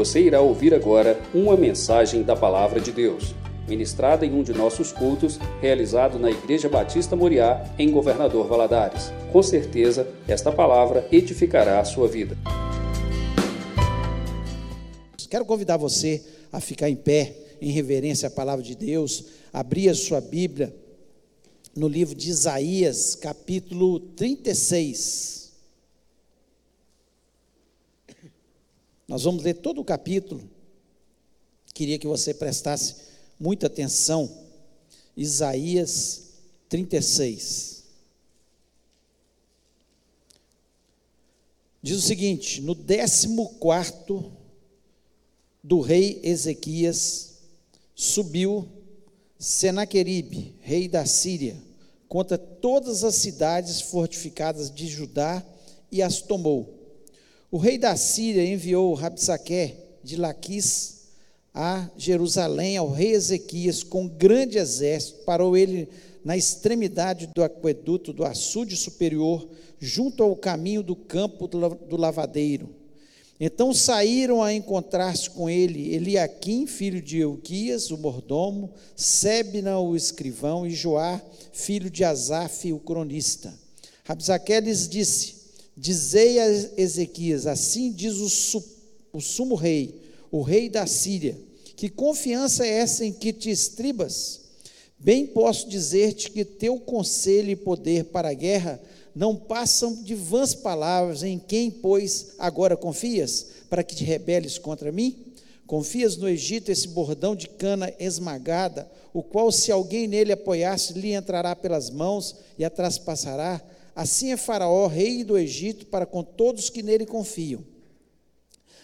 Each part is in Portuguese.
Você irá ouvir agora uma mensagem da Palavra de Deus, ministrada em um de nossos cultos, realizado na Igreja Batista Moriá, em Governador Valadares. Com certeza, esta palavra edificará a sua vida. Quero convidar você a ficar em pé, em reverência à palavra de Deus, abrir a sua Bíblia no livro de Isaías, capítulo 36. Nós vamos ler todo o capítulo. Queria que você prestasse muita atenção. Isaías 36. Diz o seguinte: no décimo quarto do rei Ezequias, subiu Senaqueribe, rei da Síria, contra todas as cidades fortificadas de Judá e as tomou o rei da Síria enviou Rabsaqué de Laquis a Jerusalém ao rei Ezequias com grande exército, parou ele na extremidade do aqueduto do açude superior, junto ao caminho do campo do lavadeiro. Então saíram a encontrar-se com ele Eliaquim, filho de Euquias, o mordomo, Sebna, o escrivão, e Joá, filho de Asaf, o cronista. Rabsaqué lhes disse: Dizei a Ezequias: Assim diz o, su, o sumo rei, o rei da Síria, que confiança é essa em que te estribas? Bem posso dizer-te que teu conselho e poder para a guerra não passam de vãs palavras, em quem, pois, agora confias, para que te rebeles contra mim? Confias no Egito esse bordão de cana esmagada, o qual, se alguém nele apoiasse, lhe entrará pelas mãos e a traspassará? Assim é Faraó, rei do Egito, para com todos que nele confiam.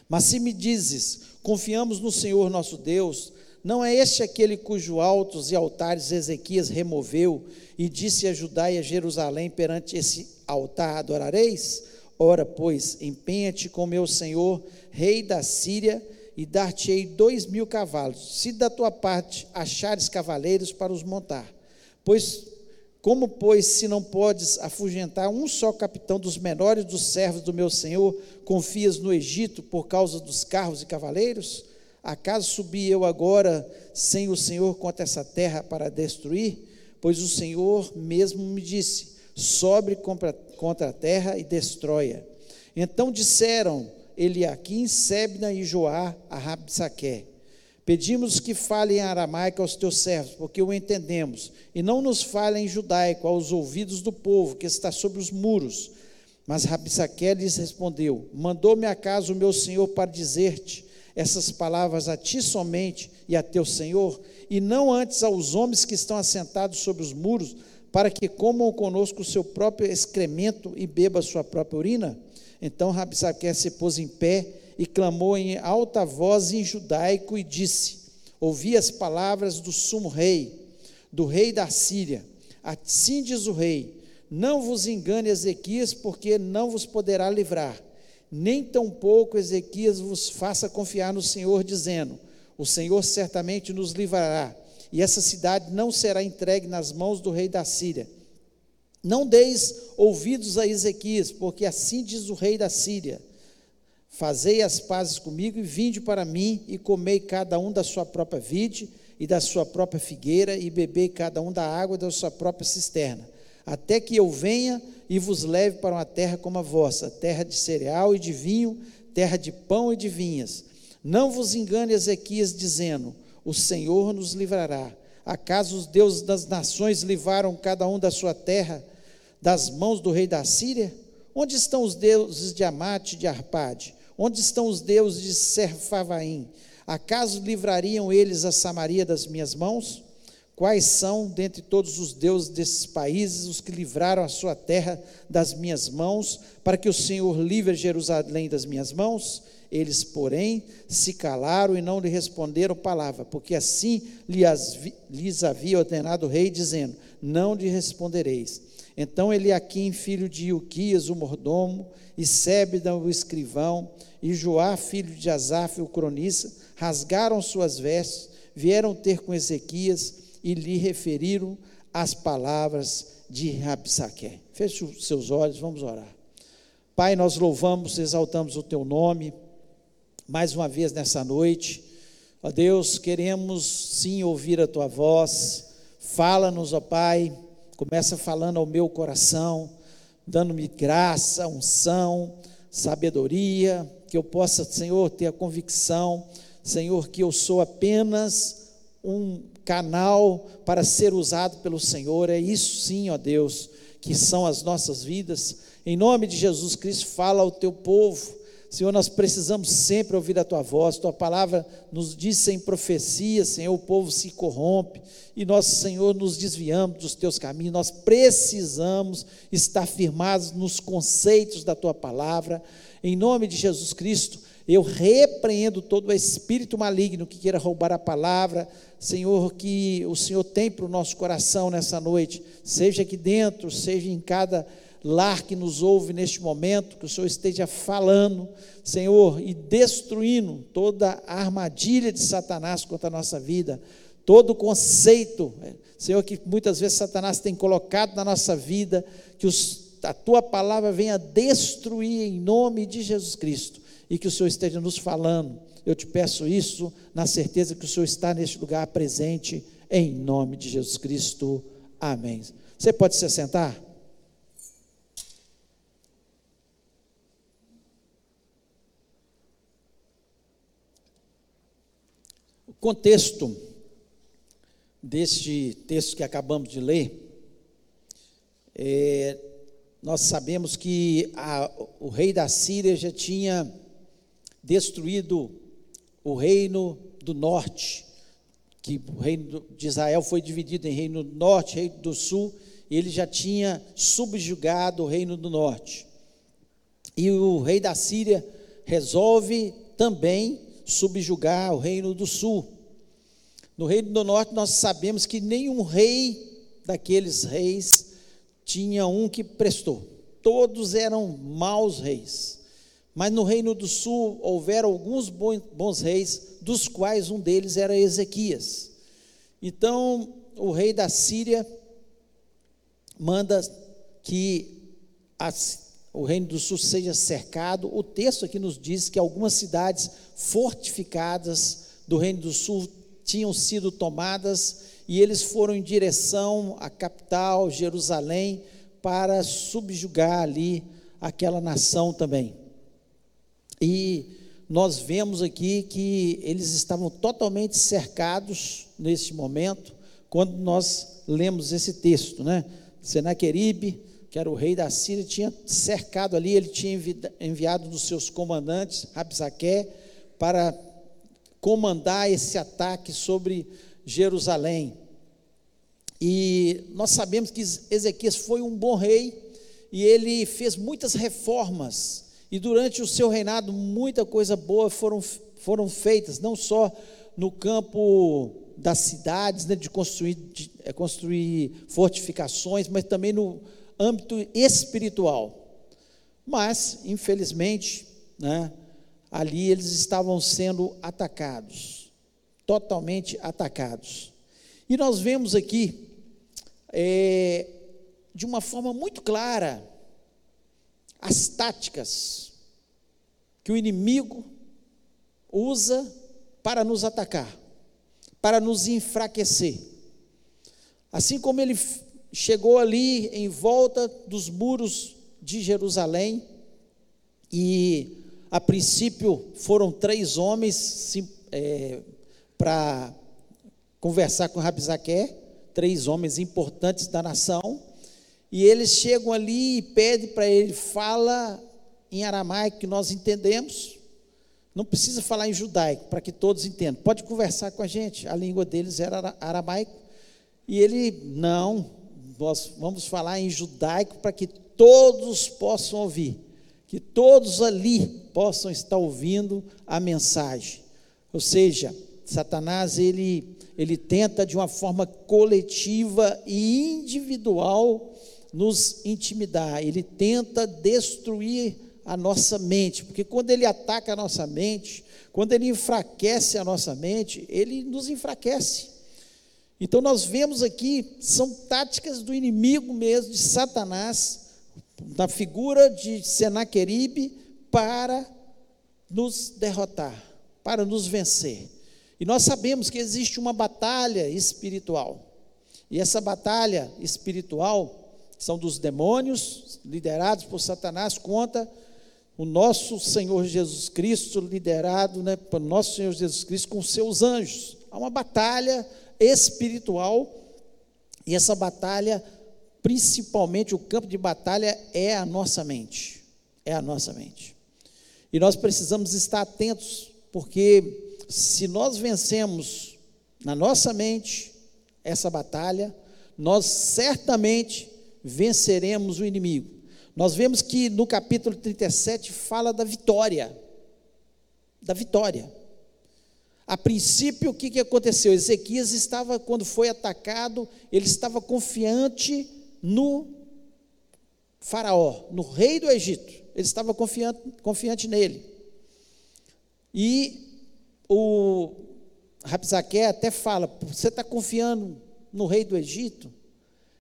Mas se me dizes, confiamos no Senhor nosso Deus, não é este aquele cujo altos e altares Ezequias removeu e disse a Judá e a Jerusalém perante esse altar adorareis? Ora, pois, empenha-te com meu Senhor, rei da Síria, e dar-te-ei dois mil cavalos, se da tua parte achares cavaleiros para os montar. Pois como, pois, se não podes afugentar um só capitão dos menores dos servos do meu senhor, confias no Egito por causa dos carros e cavaleiros? Acaso subi eu agora sem o Senhor contra essa terra para destruir? Pois o Senhor mesmo me disse: sobre contra a terra e destrói-a. Então disseram Eliaquim, Sebna e Joá a Rabsaqué: Pedimos que falem em aramaico aos teus servos, porque o entendemos, e não nos falem em judaico aos ouvidos do povo que está sobre os muros. Mas Rabissaqué lhes respondeu: Mandou-me acaso o meu senhor para dizer-te essas palavras a ti somente e a teu senhor, e não antes aos homens que estão assentados sobre os muros, para que comam conosco o seu próprio excremento e beba a sua própria urina? Então Rabissaqué se pôs em pé e clamou em alta voz em judaico e disse: Ouvi as palavras do sumo rei, do rei da Síria. Assim diz o rei: Não vos engane Ezequias, porque não vos poderá livrar. Nem tampouco Ezequias vos faça confiar no Senhor, dizendo: O Senhor certamente nos livrará, e essa cidade não será entregue nas mãos do rei da Síria. Não deis ouvidos a Ezequias, porque assim diz o rei da Síria: Fazei as pazes comigo e vinde para mim, e comei cada um da sua própria vide e da sua própria figueira, e bebei cada um da água da sua própria cisterna, até que eu venha e vos leve para uma terra como a vossa, terra de cereal e de vinho, terra de pão e de vinhas. Não vos engane Ezequias, dizendo: O Senhor nos livrará. Acaso os deuses das nações livraram cada um da sua terra das mãos do rei da Síria? Onde estão os deuses de Amate e de Arpade? Onde estão os deuses de Serfavaim? Acaso livrariam eles a Samaria das minhas mãos? Quais são, dentre todos os deuses desses países, os que livraram a sua terra das minhas mãos, para que o Senhor livre Jerusalém das minhas mãos? Eles, porém, se calaram e não lhe responderam palavra, porque assim lhes havia ordenado o rei, dizendo: Não lhe respondereis. Então Eliaquim, filho de Ilquias, o mordomo, e Sébida, o escrivão, e Joá, filho de Asaf, o cronista, rasgaram suas vestes, vieram ter com Ezequias e lhe referiram as palavras de Rabsaqué. Feche os seus olhos, vamos orar. Pai, nós louvamos, exaltamos o teu nome, mais uma vez nessa noite. Ó Deus, queremos sim ouvir a tua voz. Fala-nos, ó Pai. Começa falando ao meu coração, dando-me graça, unção, sabedoria, que eu possa, Senhor, ter a convicção, Senhor, que eu sou apenas um canal para ser usado pelo Senhor. É isso sim, ó Deus, que são as nossas vidas. Em nome de Jesus Cristo, fala ao teu povo. Senhor, nós precisamos sempre ouvir a tua voz, tua palavra nos diz sem profecia, Senhor, o povo se corrompe e nós, Senhor, nos desviamos dos teus caminhos. Nós precisamos estar firmados nos conceitos da tua palavra. Em nome de Jesus Cristo, eu repreendo todo o espírito maligno que queira roubar a palavra, Senhor, que o Senhor tem para o nosso coração nessa noite, seja aqui dentro, seja em cada lar que nos ouve neste momento, que o Senhor esteja falando, Senhor, e destruindo toda a armadilha de Satanás contra a nossa vida, todo o conceito, Senhor, que muitas vezes Satanás tem colocado na nossa vida, que os, a tua palavra venha destruir em nome de Jesus Cristo, e que o Senhor esteja nos falando. Eu te peço isso na certeza que o Senhor está neste lugar presente, em nome de Jesus Cristo. Amém. Você pode se sentar? Contexto deste texto que acabamos de ler, é, nós sabemos que a, o rei da Síria já tinha destruído o reino do norte, que o reino de Israel foi dividido em reino do norte, reino do sul, e ele já tinha subjugado o reino do norte. E o rei da Síria resolve também subjugar o reino do sul. No reino do norte, nós sabemos que nenhum rei daqueles reis tinha um que prestou. Todos eram maus reis. Mas no reino do sul houveram alguns bons reis, dos quais um deles era Ezequias. Então, o rei da Síria manda que as o reino do sul seja cercado. O texto aqui nos diz que algumas cidades fortificadas do reino do sul tinham sido tomadas e eles foram em direção à capital, Jerusalém, para subjugar ali aquela nação também. E nós vemos aqui que eles estavam totalmente cercados neste momento, quando nós lemos esse texto, né? Senaqueribe que era o rei da Síria, tinha cercado ali, ele tinha enviado dos seus comandantes, Rabsaque, para comandar esse ataque sobre Jerusalém. E nós sabemos que Ezequias foi um bom rei e ele fez muitas reformas. E durante o seu reinado, muita coisa boa foram, foram feitas, não só no campo das cidades, né, de, construir, de é, construir fortificações, mas também no, âmbito espiritual. Mas, infelizmente, né, ali eles estavam sendo atacados, totalmente atacados. E nós vemos aqui, é, de uma forma muito clara, as táticas que o inimigo usa para nos atacar, para nos enfraquecer. Assim como ele chegou ali em volta dos muros de Jerusalém e a princípio foram três homens é, para conversar com Rabzaqué, três homens importantes da nação, e eles chegam ali e pedem para ele, fala em aramaico que nós entendemos, não precisa falar em judaico, para que todos entendam, pode conversar com a gente, a língua deles era aramaico, e ele, não, nós vamos falar em judaico para que todos possam ouvir, que todos ali possam estar ouvindo a mensagem. Ou seja, Satanás ele ele tenta de uma forma coletiva e individual nos intimidar. Ele tenta destruir a nossa mente, porque quando ele ataca a nossa mente, quando ele enfraquece a nossa mente, ele nos enfraquece. Então nós vemos aqui, são táticas do inimigo mesmo, de Satanás, na figura de Senaqueribe, para nos derrotar, para nos vencer. E nós sabemos que existe uma batalha espiritual. E essa batalha espiritual são dos demônios, liderados por Satanás, contra o nosso Senhor Jesus Cristo, liderado né, pelo nosso Senhor Jesus Cristo com seus anjos. Há uma batalha espiritual, e essa batalha, principalmente o campo de batalha, é a nossa mente. É a nossa mente. E nós precisamos estar atentos, porque se nós vencemos na nossa mente essa batalha, nós certamente venceremos o inimigo. Nós vemos que no capítulo 37 fala da vitória. Da vitória. A princípio, o que, que aconteceu? Ezequias estava, quando foi atacado, ele estava confiante no Faraó, no rei do Egito. Ele estava confiante, confiante nele. E o Rapsaque até fala: Você está confiando no rei do Egito?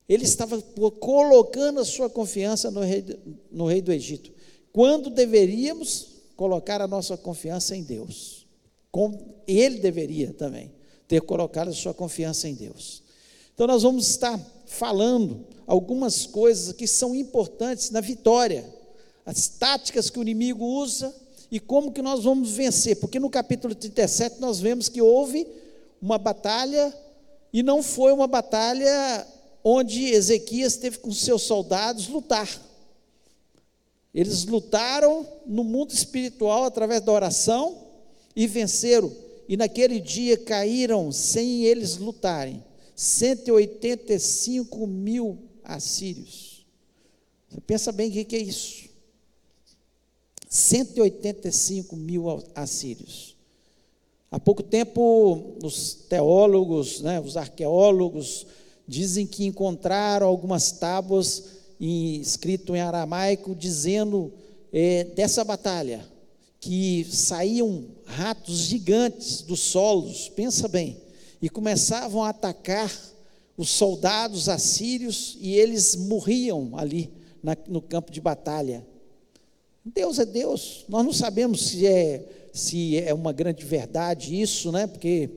Ele estava colocando a sua confiança no rei, no rei do Egito, quando deveríamos colocar a nossa confiança em Deus. Com, ele deveria também ter colocado a sua confiança em Deus. Então, nós vamos estar falando algumas coisas que são importantes na vitória, as táticas que o inimigo usa e como que nós vamos vencer, porque no capítulo 37 nós vemos que houve uma batalha e não foi uma batalha onde Ezequias teve com seus soldados lutar. Eles lutaram no mundo espiritual através da oração e venceram. E naquele dia caíram, sem eles lutarem, 185 mil assírios. Você pensa bem o que é isso? 185 mil assírios. Há pouco tempo, os teólogos, né, os arqueólogos, dizem que encontraram algumas tábuas em, escrito em aramaico dizendo é, dessa batalha que saíam ratos gigantes dos solos, pensa bem, e começavam a atacar os soldados assírios e eles morriam ali na, no campo de batalha. Deus é Deus. Nós não sabemos se é se é uma grande verdade isso, né? Porque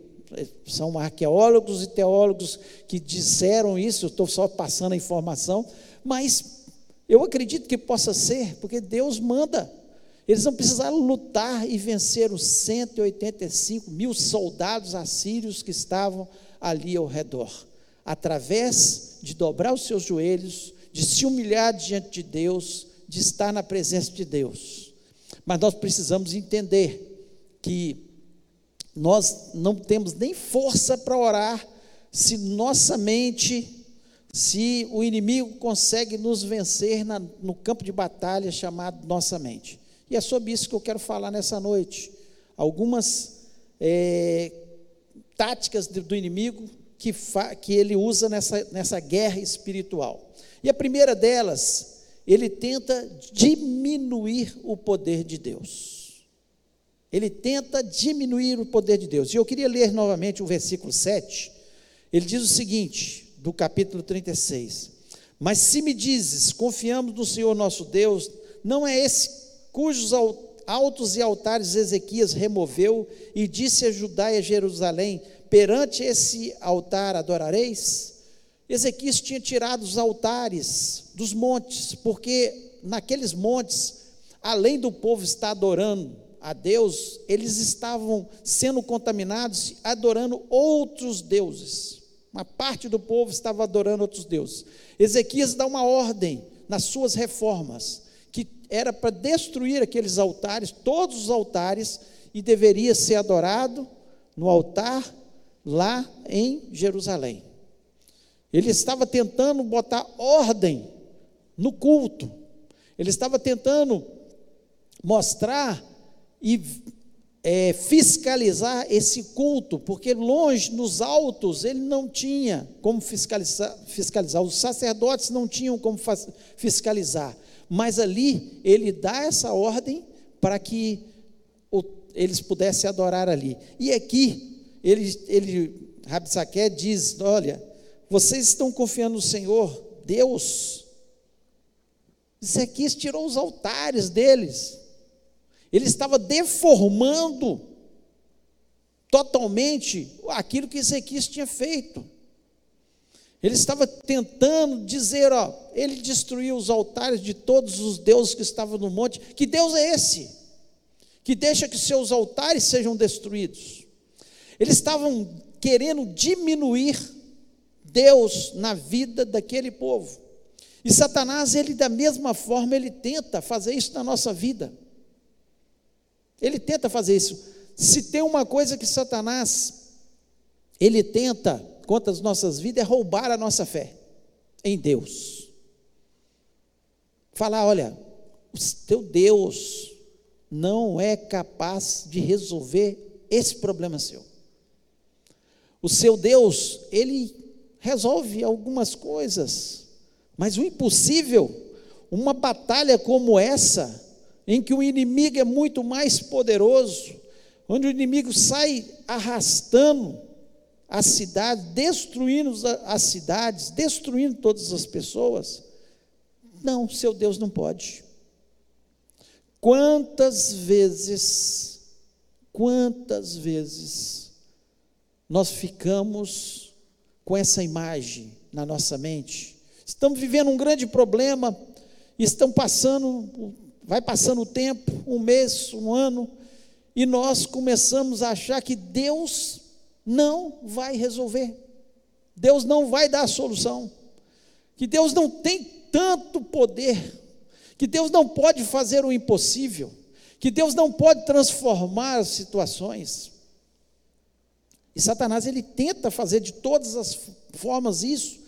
são arqueólogos e teólogos que disseram isso, eu estou só passando a informação, mas eu acredito que possa ser, porque Deus manda. Eles não precisaram lutar e vencer os 185 mil soldados assírios que estavam ali ao redor, através de dobrar os seus joelhos, de se humilhar diante de Deus, de estar na presença de Deus. Mas nós precisamos entender que nós não temos nem força para orar se nossa mente, se o inimigo consegue nos vencer na, no campo de batalha chamado nossa mente. E é sobre isso que eu quero falar nessa noite. Algumas é, táticas do inimigo que, que ele usa nessa, nessa guerra espiritual. E a primeira delas, ele tenta diminuir o poder de Deus. Ele tenta diminuir o poder de Deus. E eu queria ler novamente o versículo 7. Ele diz o seguinte, do capítulo 36: Mas se me dizes, confiamos no Senhor nosso Deus, não é esse cujos altos e altares Ezequias removeu e disse a Judá e a Jerusalém: perante esse altar adorareis? Ezequias tinha tirado os altares dos montes, porque naqueles montes, além do povo estar adorando a Deus, eles estavam sendo contaminados, adorando outros deuses. Uma parte do povo estava adorando outros deuses. Ezequias dá uma ordem nas suas reformas, era para destruir aqueles altares, todos os altares, e deveria ser adorado no altar lá em Jerusalém. Ele estava tentando botar ordem no culto, ele estava tentando mostrar e é, fiscalizar esse culto, porque longe, nos altos, ele não tinha como fiscalizar, fiscalizar, os sacerdotes não tinham como fiscalizar, mas ali ele dá essa ordem para que eles pudessem adorar ali. E aqui, ele, ele Rabsaque diz: Olha, vocês estão confiando no Senhor, Deus. Aqui tirou os altares deles. Ele estava deformando totalmente aquilo que Ezequias tinha feito. Ele estava tentando dizer, ó, ele destruiu os altares de todos os deuses que estavam no monte. Que Deus é esse? Que deixa que seus altares sejam destruídos. Eles estavam querendo diminuir Deus na vida daquele povo. E Satanás, ele da mesma forma, ele tenta fazer isso na nossa vida. Ele tenta fazer isso. Se tem uma coisa que Satanás ele tenta contra as nossas vidas é roubar a nossa fé em Deus. Falar, olha, o teu Deus não é capaz de resolver esse problema seu. O seu Deus, ele resolve algumas coisas, mas o impossível, uma batalha como essa, em que o inimigo é muito mais poderoso, onde o inimigo sai arrastando a cidade, destruindo as cidades, destruindo todas as pessoas. Não, seu Deus não pode. Quantas vezes, quantas vezes nós ficamos com essa imagem na nossa mente? Estamos vivendo um grande problema, estão passando, vai passando o tempo, um mês, um ano, e nós começamos a achar que Deus não vai resolver, Deus não vai dar a solução, que Deus não tem tanto poder, que Deus não pode fazer o impossível, que Deus não pode transformar as situações. E Satanás ele tenta fazer de todas as formas isso.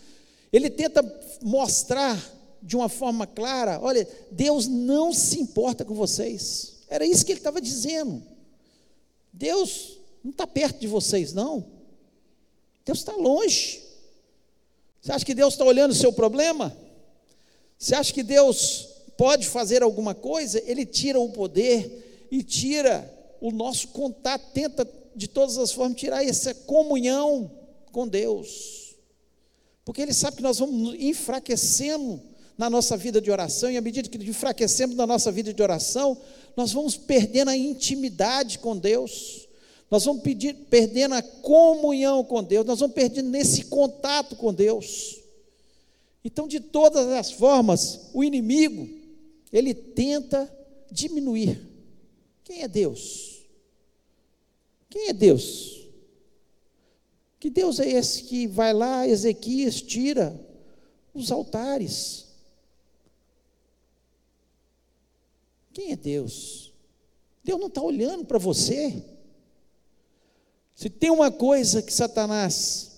Ele tenta mostrar de uma forma clara, olha, Deus não se importa com vocês. Era isso que ele estava dizendo. Deus não está perto de vocês, não. Deus está longe. Você acha que Deus está olhando o seu problema? Você acha que Deus pode fazer alguma coisa? Ele tira o poder e tira o nosso contato, tenta de todas as formas tirar essa comunhão com Deus. Porque Ele sabe que nós vamos enfraquecendo na nossa vida de oração, e à medida que enfraquecemos na nossa vida de oração, nós vamos perdendo a intimidade com Deus, nós vamos pedir, perdendo a comunhão com Deus, nós vamos perdendo nesse contato com Deus. Então, de todas as formas, o inimigo, ele tenta diminuir. Quem é Deus? Quem é Deus? Que Deus é esse que vai lá, Ezequias tira os altares? Quem é Deus? Deus não está olhando para você. Se tem uma coisa que Satanás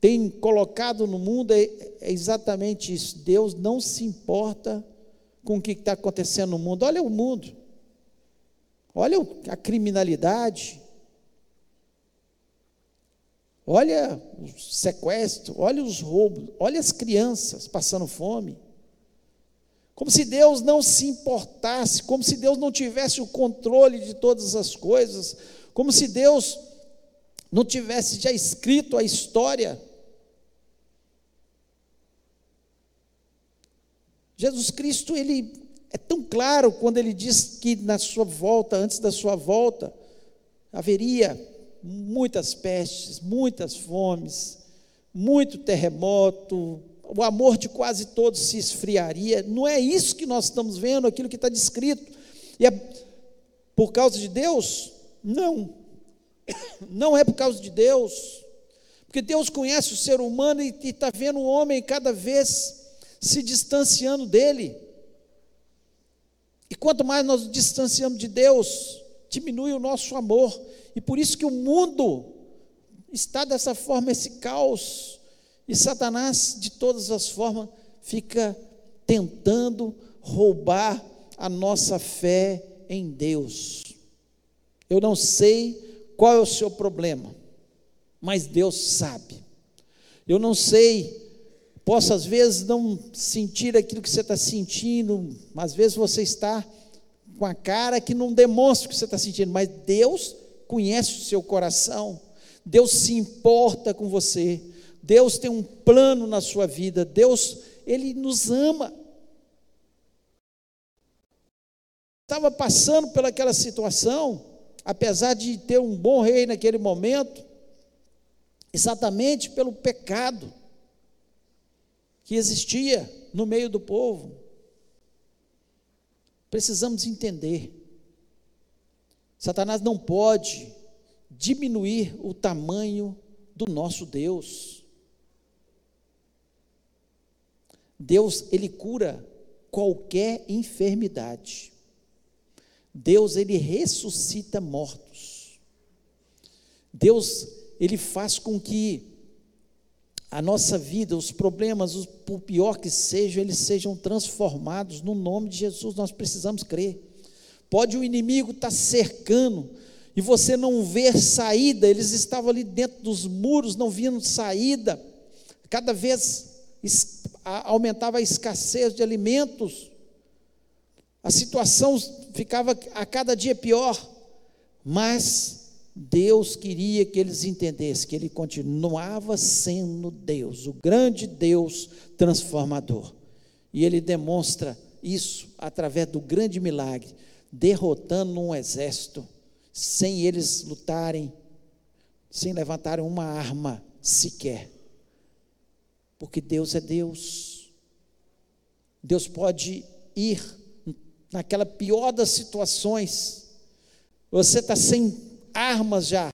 tem colocado no mundo, é, é exatamente isso. Deus não se importa com o que está acontecendo no mundo. Olha o mundo, olha a criminalidade, olha o sequestro, olha os roubos, olha as crianças passando fome. Como se Deus não se importasse, como se Deus não tivesse o controle de todas as coisas, como se Deus não tivesse já escrito a história. Jesus Cristo, ele é tão claro quando ele diz que na sua volta, antes da sua volta, haveria muitas pestes, muitas fomes, muito terremoto, o amor de quase todos se esfriaria. Não é isso que nós estamos vendo, aquilo que está descrito. E é por causa de Deus? Não. Não é por causa de Deus. Porque Deus conhece o ser humano e está vendo o homem cada vez se distanciando dele. E quanto mais nós nos distanciamos de Deus, diminui o nosso amor. E por isso que o mundo está dessa forma, esse caos. E Satanás, de todas as formas, fica tentando roubar a nossa fé em Deus. Eu não sei qual é o seu problema, mas Deus sabe. Eu não sei, posso às vezes não sentir aquilo que você está sentindo, às vezes você está com a cara que não demonstra o que você está sentindo, mas Deus conhece o seu coração, Deus se importa com você. Deus tem um plano na sua vida, Deus, Ele nos ama. estava passando pelaquela situação, apesar de ter um bom rei naquele momento, exatamente pelo pecado que existia no meio do povo. Precisamos entender. Satanás não pode diminuir o tamanho do nosso Deus. Deus, ele cura qualquer enfermidade. Deus, ele ressuscita mortos. Deus, ele faz com que a nossa vida, os problemas, por pior que sejam, eles sejam transformados no nome de Jesus. Nós precisamos crer. Pode o inimigo estar tá cercando e você não ver saída, eles estavam ali dentro dos muros, não viam saída. Cada vez aumentava a escassez de alimentos. A situação ficava a cada dia pior, mas Deus queria que eles entendessem que Ele continuava sendo Deus, o grande Deus transformador. E Ele demonstra isso através do grande milagre, derrotando um exército, sem eles lutarem, sem levantarem uma arma sequer. Porque Deus é Deus. Deus pode ir naquela pior das situações. Você está sem armas já,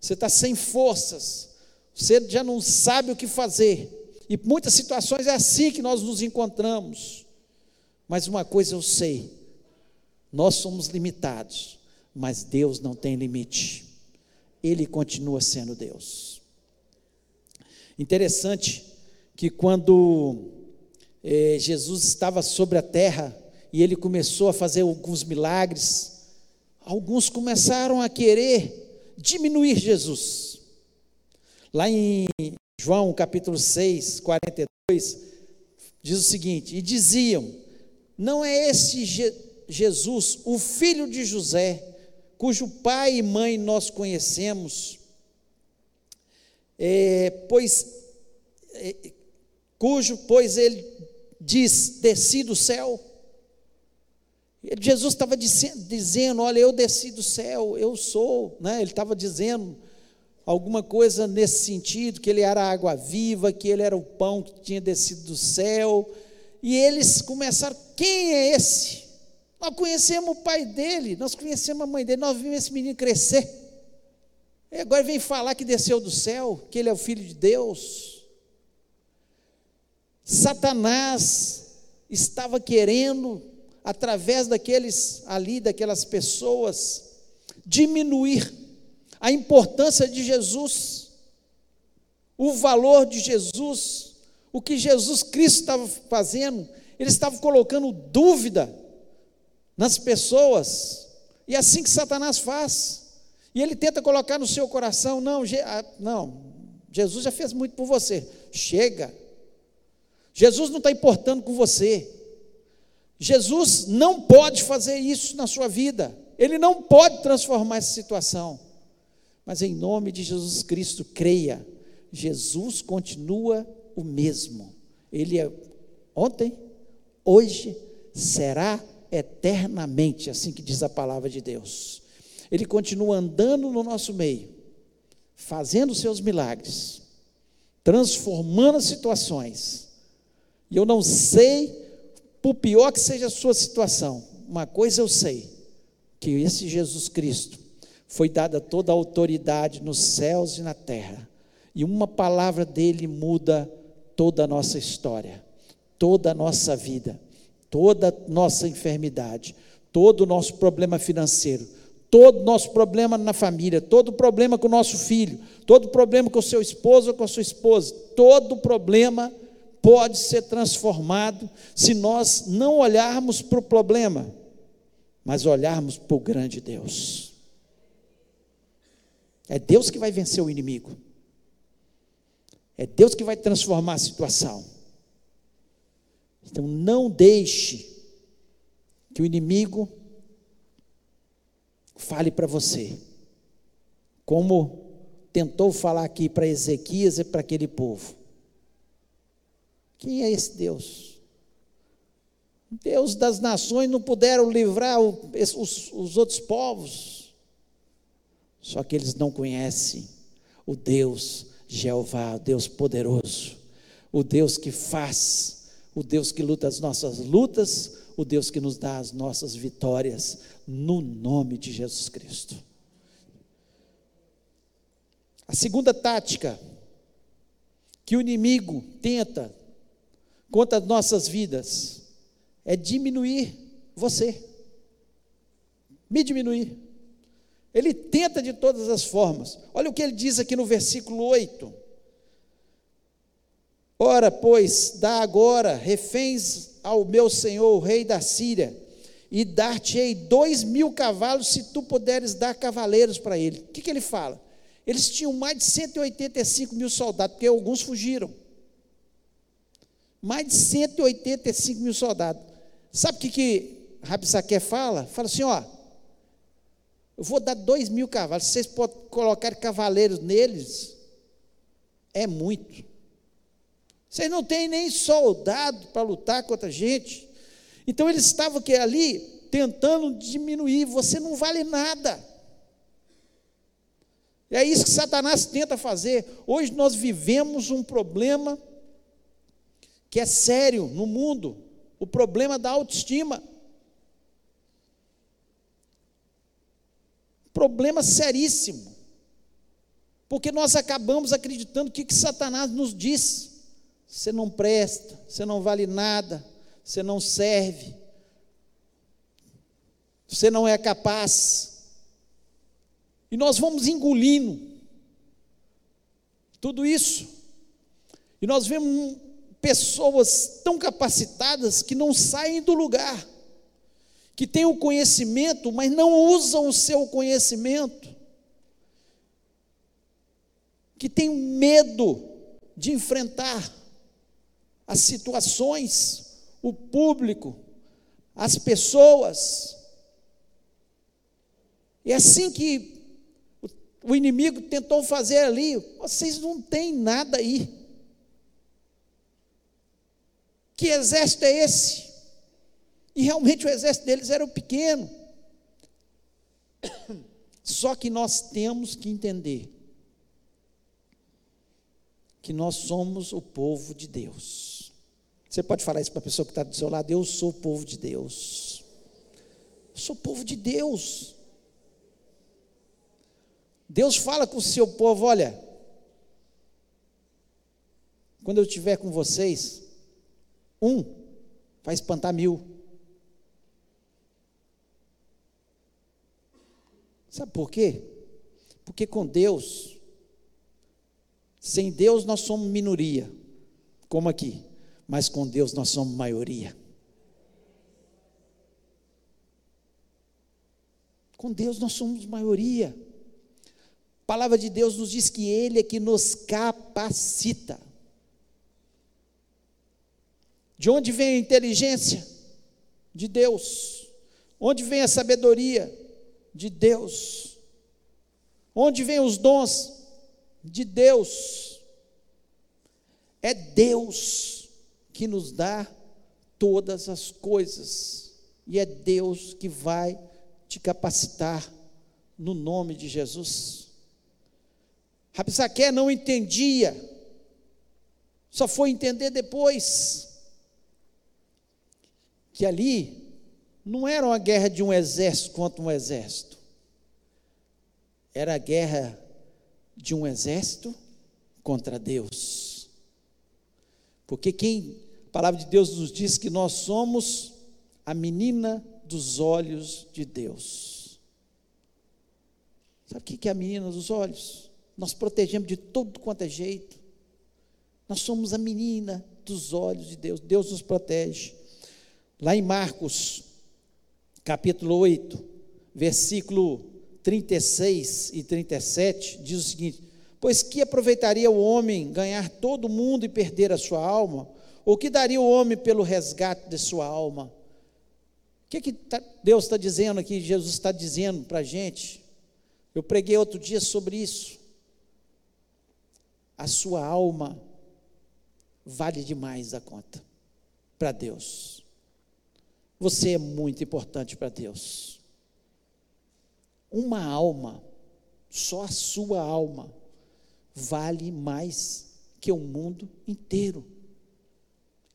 você está sem forças, você já não sabe o que fazer. E muitas situações é assim que nós nos encontramos. Mas uma coisa eu sei: nós somos limitados, mas Deus não tem limite. Ele continua sendo Deus. Interessante que quando eh, Jesus estava sobre a terra e ele começou a fazer alguns milagres, alguns começaram a querer diminuir Jesus. Lá em João capítulo 6, 42, diz o seguinte: E diziam: Não é esse Je Jesus, o filho de José, cujo pai e mãe nós conhecemos, é, pois, é, cujo, pois ele diz: Desci do céu Jesus estava dizendo: Olha, eu desci do céu, eu sou. Né? Ele estava dizendo alguma coisa nesse sentido: que ele era a água viva, que ele era o pão que tinha descido do céu. E eles começaram: Quem é esse? Nós conhecemos o pai dele, nós conhecemos a mãe dele, nós vimos esse menino crescer. E agora vem falar que desceu do céu, que ele é o filho de Deus. Satanás estava querendo através daqueles ali, daquelas pessoas, diminuir a importância de Jesus, o valor de Jesus, o que Jesus Cristo estava fazendo, ele estava colocando dúvida nas pessoas, e é assim que Satanás faz, e ele tenta colocar no seu coração: não, ah, não, Jesus já fez muito por você, chega, Jesus não está importando com você, Jesus não pode fazer isso na sua vida, ele não pode transformar essa situação. Mas em nome de Jesus Cristo, creia, Jesus continua o mesmo. Ele é ontem, hoje, será eternamente, assim que diz a palavra de Deus. Ele continua andando no nosso meio, fazendo seus milagres, transformando as situações. E eu não sei por pior que seja a sua situação, uma coisa eu sei, que esse Jesus Cristo foi dada toda a autoridade nos céus e na terra, e uma palavra dele muda toda a nossa história, toda a nossa vida, toda a nossa enfermidade, todo o nosso problema financeiro, todo o nosso problema na família, todo o problema com o nosso filho, todo o problema com o seu esposo ou com a sua esposa, todo o problema pode ser transformado se nós não olharmos para o problema, mas olharmos para o grande Deus. É Deus que vai vencer o inimigo. É Deus que vai transformar a situação. Então não deixe que o inimigo fale para você, como tentou falar aqui para Ezequias e para aquele povo. Quem é esse Deus? Deus das nações não puderam livrar os, os outros povos. Só que eles não conhecem o Deus Jeová, o Deus poderoso, o Deus que faz, o Deus que luta as nossas lutas, o Deus que nos dá as nossas vitórias, no nome de Jesus Cristo. A segunda tática que o inimigo tenta contra as nossas vidas é diminuir você, me diminuir. Ele tenta de todas as formas. Olha o que ele diz aqui no versículo 8. Ora, pois, dá agora reféns ao meu senhor, o rei da Síria, e dar-te-ei dois mil cavalos, se tu puderes dar cavaleiros para ele. O que, que ele fala? Eles tinham mais de 185 mil soldados, porque alguns fugiram. Mais de 185 mil soldados. Sabe o que, que Rabsaque fala? Fala assim: ó, eu vou dar dois mil cavalos, vocês podem colocar cavaleiros neles, é muito. Vocês não têm nem soldado para lutar contra a gente. Então eles estavam que ali tentando diminuir, você não vale nada. É isso que Satanás tenta fazer. Hoje nós vivemos um problema que é sério no mundo, o problema da autoestima. Problema seríssimo. Porque nós acabamos acreditando que, que Satanás nos diz. Você não presta, você não vale nada, você não serve, você não é capaz. E nós vamos engolindo tudo isso. E nós vemos pessoas tão capacitadas que não saem do lugar, que têm o conhecimento, mas não usam o seu conhecimento, que têm medo de enfrentar as situações, o público, as pessoas. É assim que o inimigo tentou fazer ali. Vocês não têm nada aí. Que exército é esse? E realmente o exército deles era pequeno. Só que nós temos que entender que nós somos o povo de Deus. Você pode falar isso para a pessoa que está do seu lado: Eu sou o povo de Deus. Eu sou o povo de Deus. Deus fala com o seu povo: olha, quando eu estiver com vocês, um vai espantar mil. Sabe por quê? Porque com Deus, sem Deus nós somos minoria, como aqui, mas com Deus nós somos maioria. Com Deus nós somos maioria. A palavra de Deus nos diz que Ele é que nos capacita. De onde vem a inteligência? De Deus. Onde vem a sabedoria? De Deus. Onde vem os dons? De Deus. É Deus que nos dá todas as coisas. E é Deus que vai te capacitar no nome de Jesus. Rabsaque não entendia, só foi entender depois que ali não era uma guerra de um exército contra um exército, era a guerra de um exército contra Deus. Porque quem, a palavra de Deus nos diz que nós somos a menina dos olhos de Deus. Sabe o que é a menina dos olhos? Nós protegemos de todo quanto é jeito. Nós somos a menina dos olhos de Deus. Deus nos protege. Lá em Marcos, capítulo 8, versículo 36 e 37, diz o seguinte: Pois que aproveitaria o homem ganhar todo o mundo e perder a sua alma? Ou que daria o homem pelo resgate de sua alma? O que, que tá, Deus está dizendo aqui, Jesus está dizendo para a gente? Eu preguei outro dia sobre isso. A sua alma vale demais a conta para Deus. Você é muito importante para Deus. Uma alma, só a sua alma, vale mais que o mundo inteiro.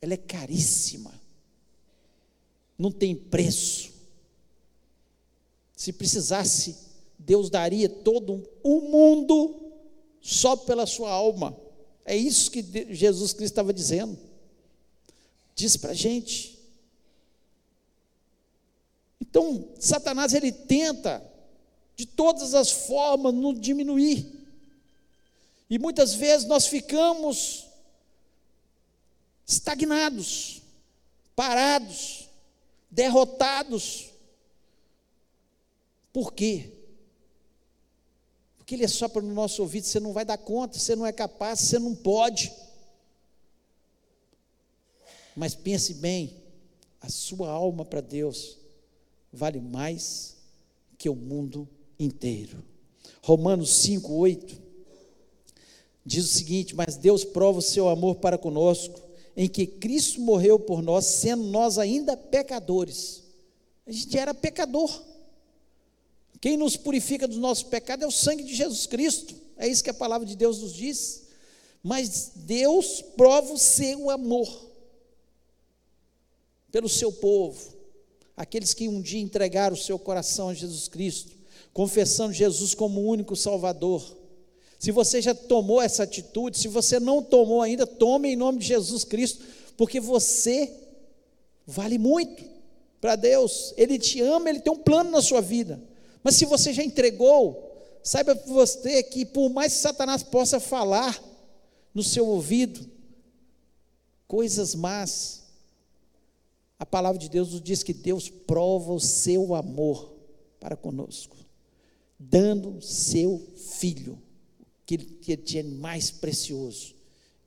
Ela é caríssima. Não tem preço. Se precisasse, Deus daria todo o mundo só pela sua alma. É isso que Jesus Cristo estava dizendo. Diz para a gente. Então, Satanás ele tenta de todas as formas nos diminuir. E muitas vezes nós ficamos estagnados, parados, derrotados. Por quê? Porque ele é sopra no nosso ouvido, você não vai dar conta, você não é capaz, você não pode. Mas pense bem, a sua alma para Deus vale mais que o mundo inteiro. Romanos 5, 8 diz o seguinte: Mas Deus prova o seu amor para conosco, em que Cristo morreu por nós, sendo nós ainda pecadores. A gente era pecador. Quem nos purifica dos nossos pecados é o sangue de Jesus Cristo. É isso que a palavra de Deus nos diz. Mas Deus prova o seu amor pelo seu povo, aqueles que um dia entregaram o seu coração a Jesus Cristo, confessando Jesus como o único Salvador. Se você já tomou essa atitude, se você não tomou ainda, tome em nome de Jesus Cristo, porque você vale muito para Deus. Ele te ama, ele tem um plano na sua vida. Mas se você já entregou, saiba você que por mais que Satanás possa falar no seu ouvido coisas más, a palavra de Deus nos diz que Deus prova o seu amor para conosco, dando seu filho, que ele tinha mais precioso,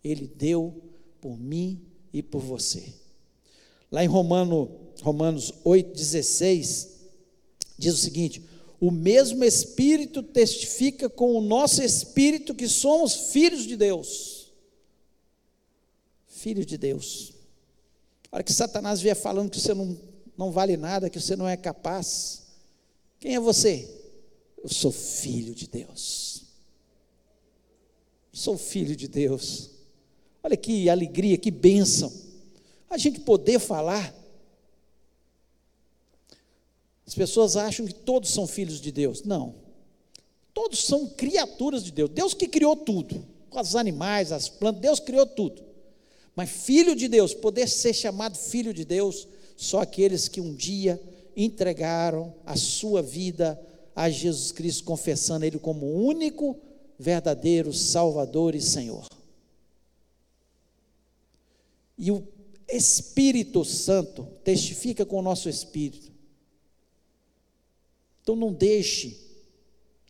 ele deu por mim e por você. Lá em Romano, Romanos 8,16, diz o seguinte: o mesmo Espírito testifica com o nosso espírito que somos filhos de Deus. Filhos de Deus. A hora que Satanás vier falando que você não, não vale nada, que você não é capaz, quem é você? Eu sou filho de Deus. Sou filho de Deus. Olha que alegria, que bênção. A gente poder falar as pessoas acham que todos são filhos de Deus. Não. Todos são criaturas de Deus. Deus que criou tudo. Os animais, as plantas, Deus criou tudo. Mas filho de Deus, poder ser chamado filho de Deus, só aqueles que um dia entregaram a sua vida a Jesus Cristo, confessando Ele como único, verdadeiro Salvador e Senhor. E o Espírito Santo testifica com o nosso espírito então não deixe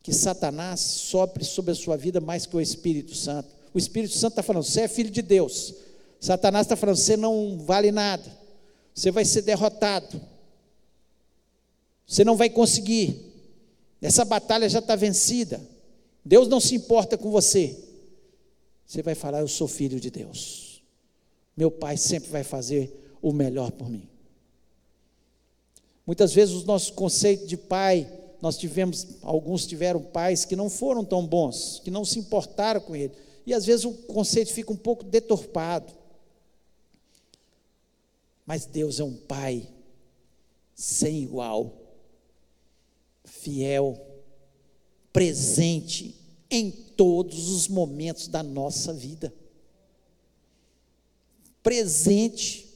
que Satanás sopre sobre a sua vida mais que o Espírito Santo. O Espírito Santo está falando, você é filho de Deus. Satanás está falando, você não vale nada. Você vai ser derrotado. Você não vai conseguir. Essa batalha já está vencida. Deus não se importa com você. Você vai falar, eu sou filho de Deus. Meu pai sempre vai fazer o melhor por mim. Muitas vezes os nossos conceitos de pai, nós tivemos, alguns tiveram pais que não foram tão bons, que não se importaram com ele. E às vezes o conceito fica um pouco deturpado. Mas Deus é um pai sem igual, fiel, presente em todos os momentos da nossa vida. Presente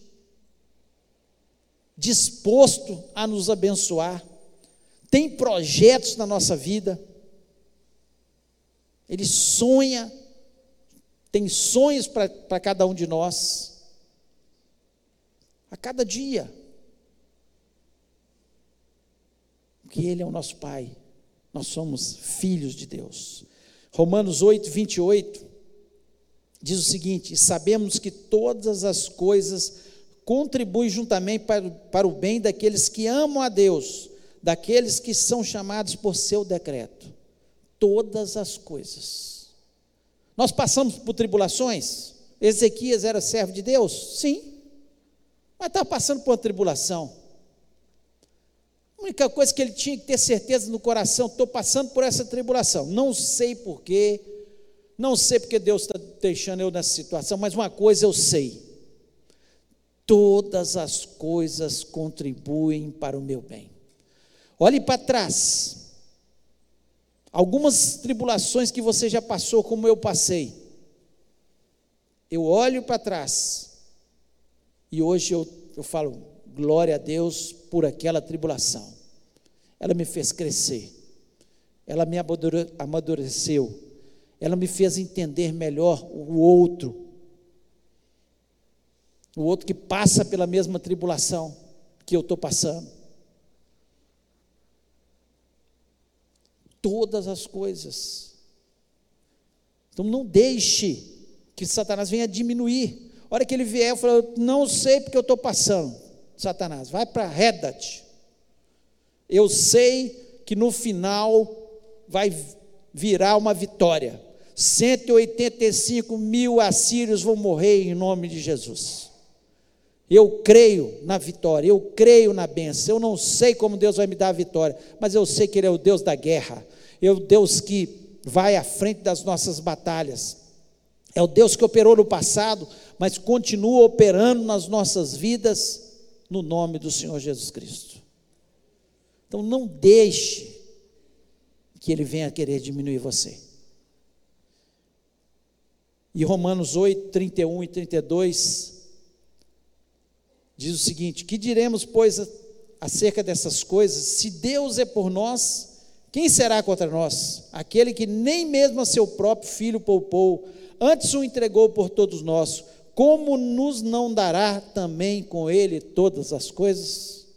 disposto a nos abençoar, tem projetos na nossa vida, ele sonha, tem sonhos para cada um de nós, a cada dia, porque Ele é o nosso Pai, nós somos filhos de Deus. Romanos 8, 28 diz o seguinte: Sabemos que todas as coisas contribui juntamente para, para o bem daqueles que amam a Deus, daqueles que são chamados por seu decreto. Todas as coisas. Nós passamos por tribulações. Ezequias era servo de Deus? Sim. Mas estava passando por uma tribulação. A única coisa que ele tinha que ter certeza no coração, estou passando por essa tribulação. Não sei porquê, não sei porque Deus está deixando eu nessa situação, mas uma coisa eu sei: todas as coisas contribuem para o meu bem. Olhe para trás. Algumas tribulações que você já passou, como eu passei. Eu olho para trás e hoje eu, eu falo, glória a Deus por aquela tribulação. Ela me fez crescer, ela me amadureceu, ela me fez entender melhor o outro, o outro que passa pela mesma tribulação que eu estou passando. Todas as coisas. Então não deixe que Satanás venha diminuir. A hora que ele vier, eu falo, não sei porque eu estou passando. Satanás, vai para Redat. Eu sei que no final vai virar uma vitória. 185 mil assírios vão morrer em nome de Jesus. Eu creio na vitória, eu creio na bênção. Eu não sei como Deus vai me dar a vitória, mas eu sei que Ele é o Deus da guerra, é o Deus que vai à frente das nossas batalhas, é o Deus que operou no passado, mas continua operando nas nossas vidas, no nome do Senhor Jesus Cristo. Então não deixe que Ele venha querer diminuir você. E Romanos 8, 31 e 32 diz o seguinte: Que diremos, pois, acerca dessas coisas? Se Deus é por nós, quem será contra nós? Aquele que nem mesmo a seu próprio filho poupou, antes o entregou por todos nós, como nos não dará também com ele todas as coisas?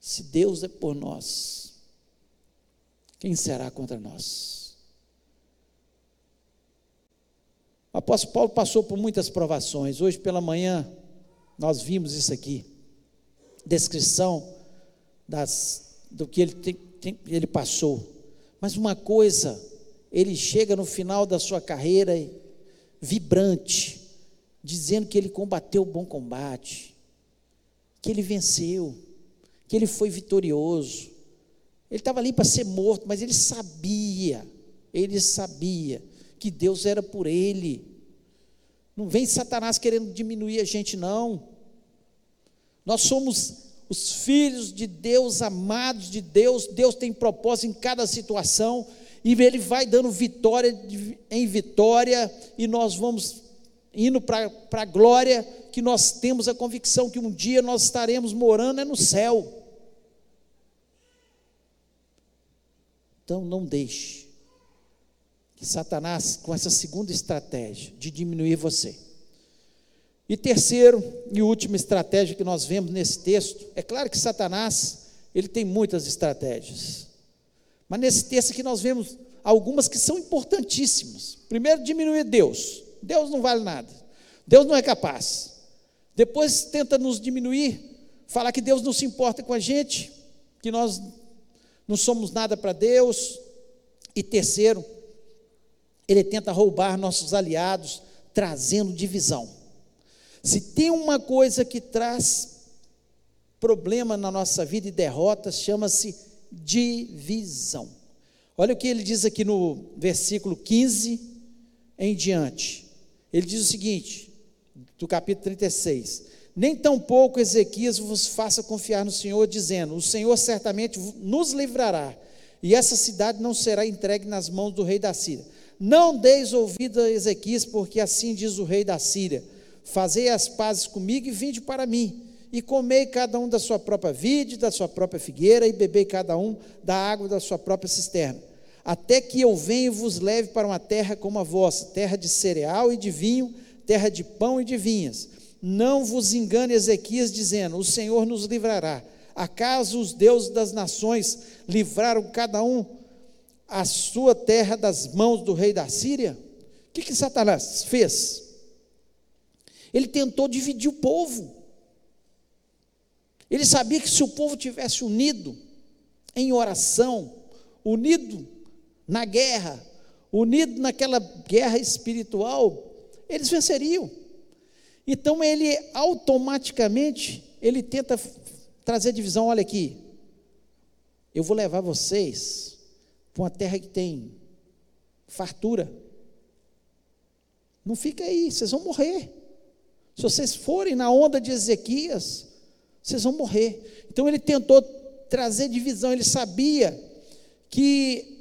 Se Deus é por nós, quem será contra nós? O apóstolo Paulo passou por muitas provações. Hoje pela manhã, nós vimos isso aqui. Descrição das, do que ele, tem, tem, ele passou. Mas uma coisa, ele chega no final da sua carreira vibrante, dizendo que ele combateu o bom combate, que ele venceu, que ele foi vitorioso. Ele estava ali para ser morto, mas ele sabia, ele sabia que Deus era por ele. Não vem Satanás querendo diminuir a gente, não. Nós somos os filhos de Deus, amados de Deus. Deus tem propósito em cada situação. E Ele vai dando vitória em vitória. E nós vamos indo para a glória. Que nós temos a convicção que um dia nós estaremos morando é no céu. Então não deixe que Satanás, com essa segunda estratégia de diminuir você. E terceiro e última estratégia que nós vemos nesse texto, é claro que Satanás, ele tem muitas estratégias. Mas nesse texto aqui nós vemos algumas que são importantíssimas. Primeiro, diminuir Deus. Deus não vale nada. Deus não é capaz. Depois tenta nos diminuir, falar que Deus não se importa com a gente, que nós não somos nada para Deus. E terceiro, ele tenta roubar nossos aliados, trazendo divisão. Se tem uma coisa que traz problema na nossa vida e derrota, chama-se divisão. Olha o que ele diz aqui no versículo 15 em diante. Ele diz o seguinte, do capítulo 36: Nem tampouco Ezequias vos faça confiar no Senhor, dizendo: O Senhor certamente nos livrará, e essa cidade não será entregue nas mãos do rei da Síria. Não deis ouvido a Ezequias, porque assim diz o rei da Síria: Fazei as pazes comigo e vinde para mim. E comei cada um da sua própria vide, da sua própria figueira, e bebei cada um da água da sua própria cisterna. Até que eu venha e vos leve para uma terra como a vossa, terra de cereal e de vinho, terra de pão e de vinhas. Não vos engane Ezequias, dizendo: O Senhor nos livrará. Acaso os deuses das nações livraram cada um a sua terra das mãos do rei da Síria? O que, que Satanás fez? Ele tentou dividir o povo. Ele sabia que se o povo tivesse unido em oração, unido na guerra, unido naquela guerra espiritual, eles venceriam. Então ele automaticamente ele tenta trazer divisão. Olha aqui, eu vou levar vocês para uma terra que tem fartura. Não fica aí, vocês vão morrer. Se vocês forem na onda de Ezequias, vocês vão morrer. Então ele tentou trazer divisão, ele sabia que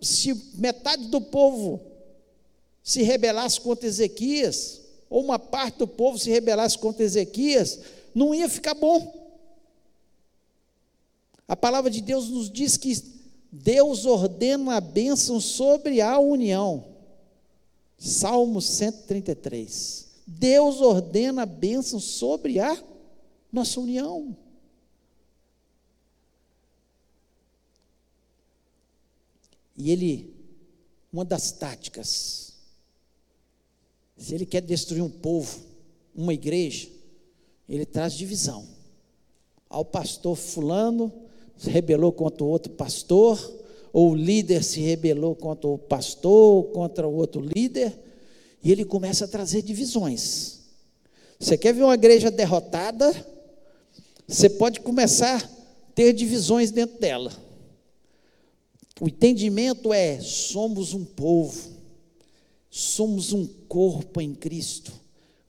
se metade do povo se rebelasse contra Ezequias, ou uma parte do povo se rebelasse contra Ezequias, não ia ficar bom. A palavra de Deus nos diz que Deus ordena a bênção sobre a união. Salmo 133. Deus ordena a bênção sobre a nossa união. E ele, uma das táticas, se ele quer destruir um povo, uma igreja, ele traz divisão. Ao pastor fulano se rebelou contra o outro pastor, ou o líder se rebelou contra o pastor, contra o outro líder, e ele começa a trazer divisões. Você quer ver uma igreja derrotada? Você pode começar a ter divisões dentro dela. O entendimento é: somos um povo, somos um corpo em Cristo,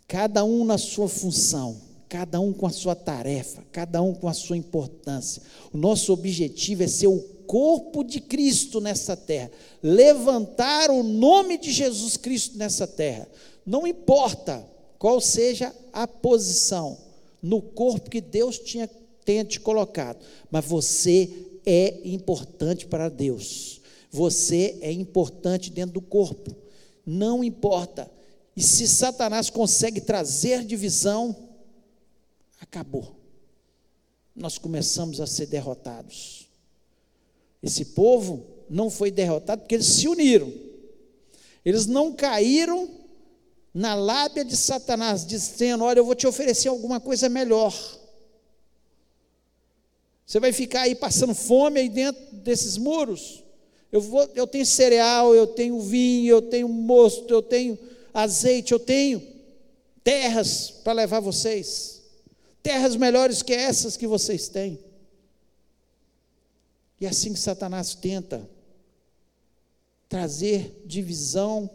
cada um na sua função cada um com a sua tarefa, cada um com a sua importância. O nosso objetivo é ser o corpo de Cristo nessa terra, levantar o nome de Jesus Cristo nessa terra. Não importa qual seja a posição no corpo que Deus tinha, tenha te colocado, mas você é importante para Deus. Você é importante dentro do corpo. Não importa. E se Satanás consegue trazer divisão, acabou. Nós começamos a ser derrotados. Esse povo não foi derrotado porque eles se uniram. Eles não caíram na lábia de Satanás, dizendo: Olha, eu vou te oferecer alguma coisa melhor. Você vai ficar aí passando fome aí dentro desses muros? Eu, vou, eu tenho cereal, eu tenho vinho, eu tenho mosto, eu tenho azeite, eu tenho terras para levar vocês terras melhores que essas que vocês têm. E é assim que Satanás tenta trazer divisão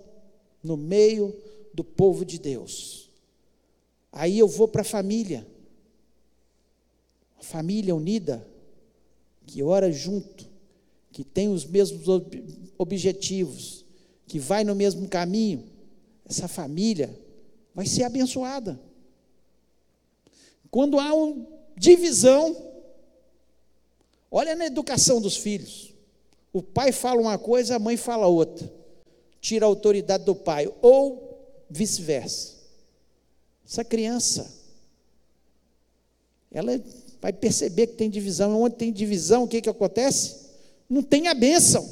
no meio do povo de Deus. Aí eu vou para a família, a família unida, que ora junto, que tem os mesmos ob objetivos, que vai no mesmo caminho, essa família vai ser abençoada. Quando há uma divisão, olha na educação dos filhos. O pai fala uma coisa, a mãe fala outra. Tira a autoridade do pai, ou vice-versa. Essa criança, ela vai perceber que tem divisão. Onde tem divisão, o que, que acontece? Não tem a bênção.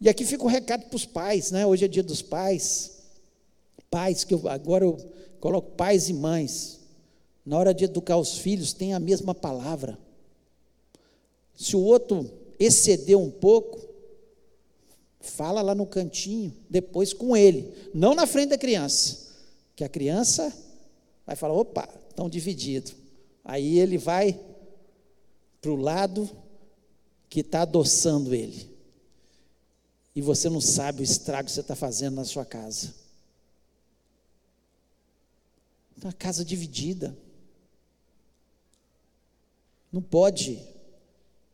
E aqui fica o um recado para os pais, né? Hoje é dia dos pais. Pais, que eu, agora eu coloco pais e mães na hora de educar os filhos, tem a mesma palavra. Se o outro excedeu um pouco, fala lá no cantinho, depois com ele, não na frente da criança, que a criança vai falar: opa, estão divididos. Aí ele vai para o lado que está adoçando ele. E você não sabe o estrago que você está fazendo na sua casa. Uma casa dividida não pode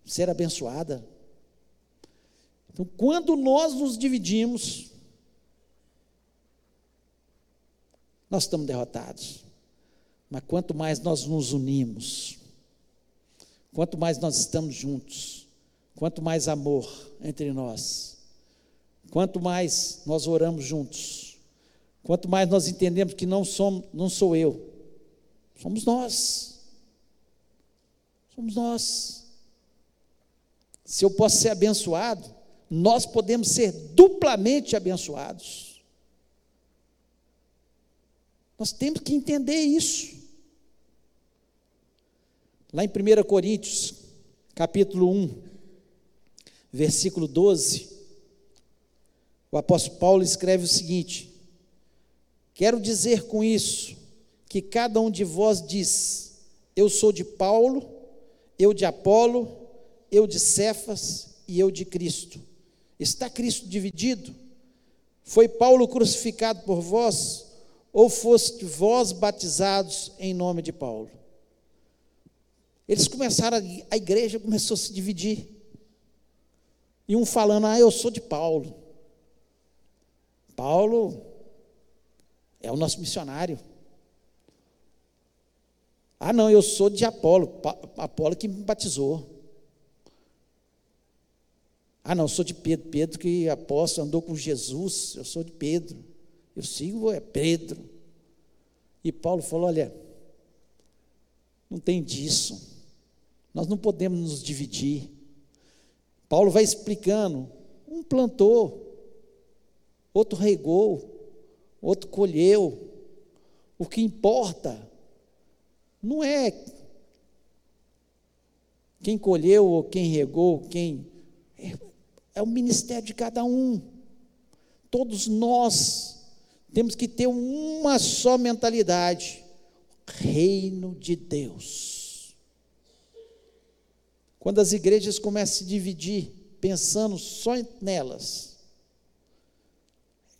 ser abençoada. Então, quando nós nos dividimos, nós estamos derrotados. Mas quanto mais nós nos unimos, quanto mais nós estamos juntos, quanto mais amor entre nós, quanto mais nós oramos juntos, quanto mais nós entendemos que não somos, não sou eu, somos nós. Somos nós. Se eu posso ser abençoado, nós podemos ser duplamente abençoados. Nós temos que entender isso. Lá em 1 Coríntios, capítulo 1, versículo 12, o apóstolo Paulo escreve o seguinte: Quero dizer com isso que cada um de vós diz: Eu sou de Paulo, eu de Apolo, eu de Cefas e eu de Cristo. Está Cristo dividido? Foi Paulo crucificado por vós, ou foste vós batizados em nome de Paulo? Eles começaram, a igreja começou a se dividir. E um falando, ah, eu sou de Paulo. Paulo é o nosso missionário. Ah, não, eu sou de Apolo. Apolo que me batizou. Ah, não, eu sou de Pedro. Pedro que apóstolo andou com Jesus. Eu sou de Pedro. Eu sigo é Pedro. E Paulo falou: olha, não tem disso. Nós não podemos nos dividir. Paulo vai explicando: um plantou, outro regou, outro colheu. O que importa não é quem colheu ou quem regou, quem. É, o ministério de cada um. Todos nós temos que ter uma só mentalidade: reino de Deus. Quando as igrejas começam a se dividir, pensando só nelas,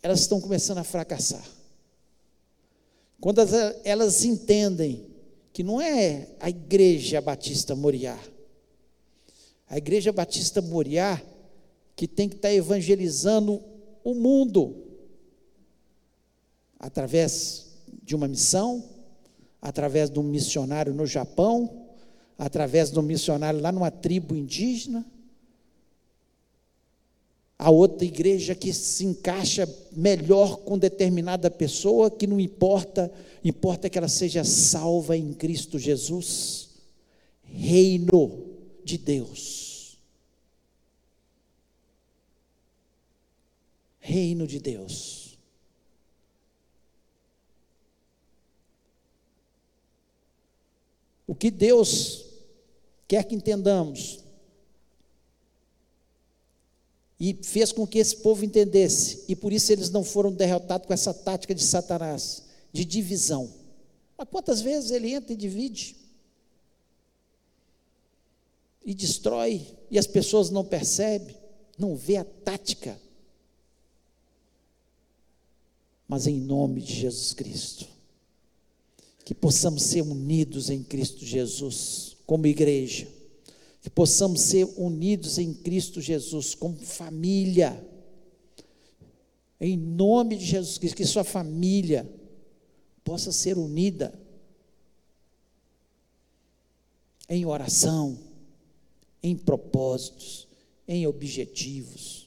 elas estão começando a fracassar. Quando elas entendem que não é a igreja Batista Moriá, a igreja Batista Moriá que tem que estar evangelizando o mundo através de uma missão, através de um missionário no Japão, através do missionário lá numa tribo indígena. A outra igreja que se encaixa melhor com determinada pessoa, que não importa, importa que ela seja salva em Cristo Jesus. Reino de Deus. Reino de Deus. O que Deus quer que entendamos. E fez com que esse povo entendesse, e por isso eles não foram derrotados com essa tática de Satanás, de divisão. Mas quantas vezes ele entra e divide? E destrói, e as pessoas não percebem, não vê a tática. Mas em nome de Jesus Cristo, que possamos ser unidos em Cristo Jesus como igreja, que possamos ser unidos em Cristo Jesus, como família, em nome de Jesus Cristo, que sua família possa ser unida em oração, em propósitos, em objetivos.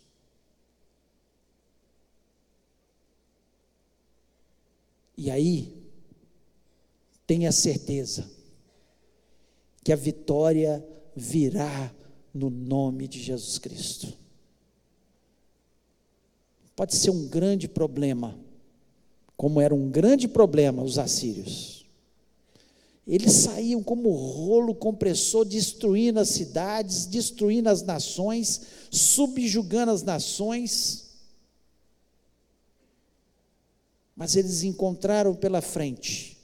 E aí, tenha certeza, que a vitória virá no nome de Jesus Cristo. Pode ser um grande problema, como era um grande problema os assírios. Eles saíam como rolo compressor, destruindo as cidades, destruindo as nações, subjugando as nações. Mas eles encontraram pela frente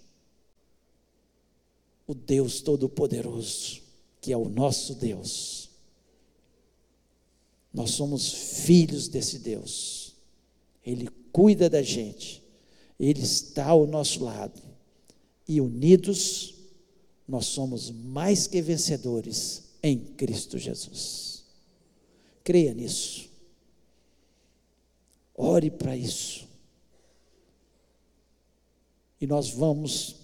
o Deus Todo-Poderoso, que é o nosso Deus. Nós somos filhos desse Deus. Ele cuida da gente. Ele está ao nosso lado. E unidos, nós somos mais que vencedores em Cristo Jesus. Creia nisso. Ore para isso. E nós vamos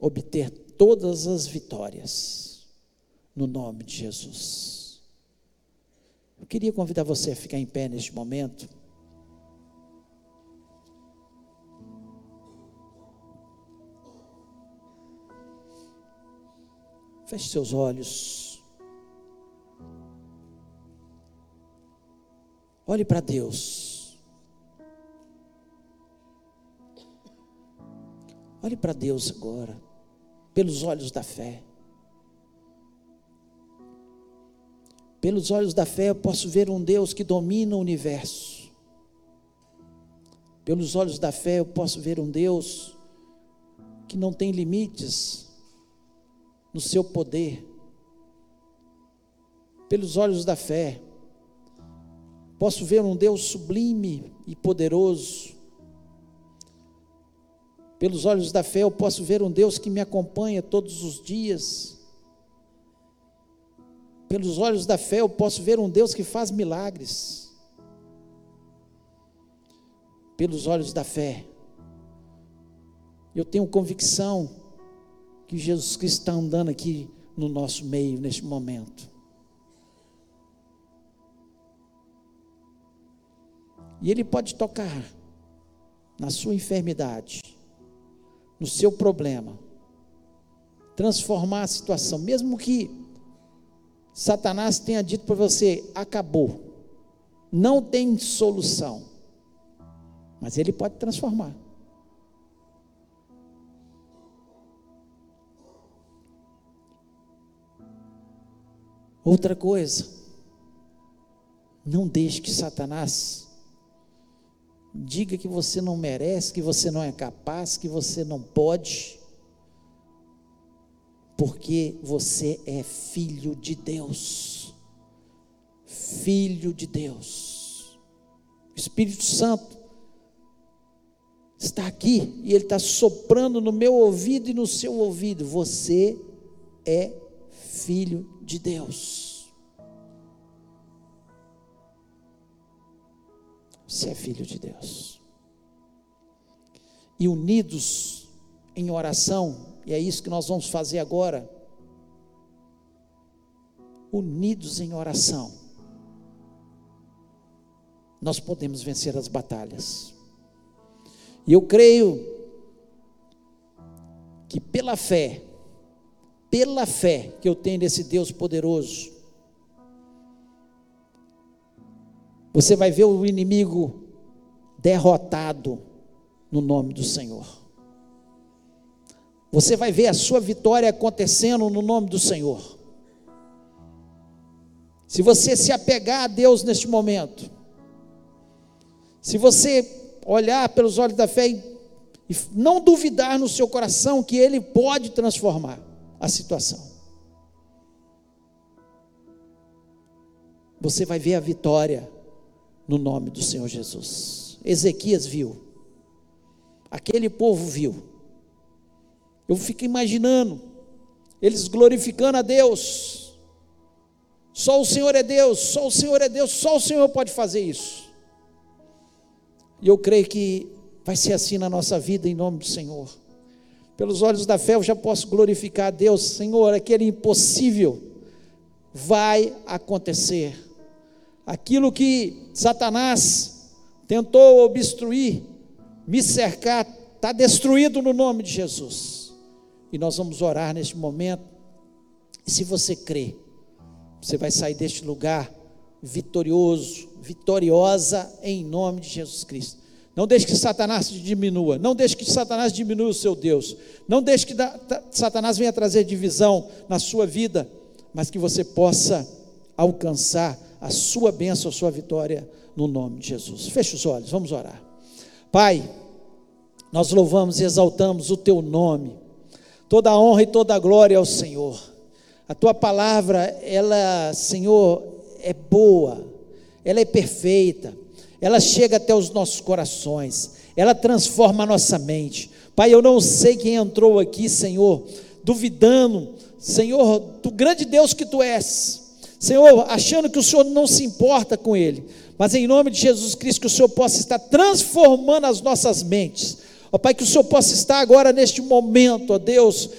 obter todas as vitórias, no nome de Jesus. Eu queria convidar você a ficar em pé neste momento. Feche seus olhos. Olhe para Deus. Olhe para Deus agora pelos olhos da fé. Pelos olhos da fé eu posso ver um Deus que domina o universo. Pelos olhos da fé eu posso ver um Deus que não tem limites no seu poder, pelos olhos da fé. Posso ver um Deus sublime e poderoso. Pelos olhos da fé, eu posso ver um Deus que me acompanha todos os dias. Pelos olhos da fé, eu posso ver um Deus que faz milagres. Pelos olhos da fé, eu tenho convicção que Jesus Cristo está andando aqui no nosso meio neste momento. E Ele pode tocar na sua enfermidade, no seu problema, transformar a situação, mesmo que Satanás tenha dito para você: acabou, não tem solução, mas Ele pode transformar. Outra coisa, não deixe que Satanás diga que você não merece, que você não é capaz, que você não pode, porque você é filho de Deus. Filho de Deus. O Espírito Santo está aqui e ele está soprando no meu ouvido e no seu ouvido. Você é filho de Deus. Você é filho de Deus. E unidos em oração, e é isso que nós vamos fazer agora. Unidos em oração, nós podemos vencer as batalhas. E eu creio que pela fé, pela fé que eu tenho nesse Deus poderoso, Você vai ver o inimigo derrotado no nome do Senhor. Você vai ver a sua vitória acontecendo no nome do Senhor. Se você se apegar a Deus neste momento, se você olhar pelos olhos da fé e não duvidar no seu coração que Ele pode transformar a situação, você vai ver a vitória no nome do Senhor Jesus. Ezequias viu, aquele povo viu. Eu fico imaginando eles glorificando a Deus. Só o Senhor é Deus, só o Senhor é Deus, só o Senhor pode fazer isso. E eu creio que vai ser assim na nossa vida, em nome do Senhor. Pelos olhos da fé eu já posso glorificar a Deus, Senhor, aquele impossível vai acontecer aquilo que Satanás tentou obstruir, me cercar, está destruído no nome de Jesus. E nós vamos orar neste momento. E se você crê, você vai sair deste lugar vitorioso, vitoriosa em nome de Jesus Cristo. Não deixe que Satanás te diminua. Não deixe que Satanás diminua o seu Deus. Não deixe que Satanás venha trazer divisão na sua vida, mas que você possa alcançar a sua bênção, a sua vitória, no nome de Jesus. Feche os olhos, vamos orar. Pai, nós louvamos e exaltamos o teu nome, toda a honra e toda a glória ao Senhor. A tua palavra, ela, Senhor, é boa, ela é perfeita, ela chega até os nossos corações, ela transforma a nossa mente. Pai, eu não sei quem entrou aqui, Senhor, duvidando, Senhor, do grande Deus que tu és Senhor, achando que o Senhor não se importa com ele, mas em nome de Jesus Cristo, que o Senhor possa estar transformando as nossas mentes. Ó Pai, que o Senhor possa estar agora neste momento, ó Deus,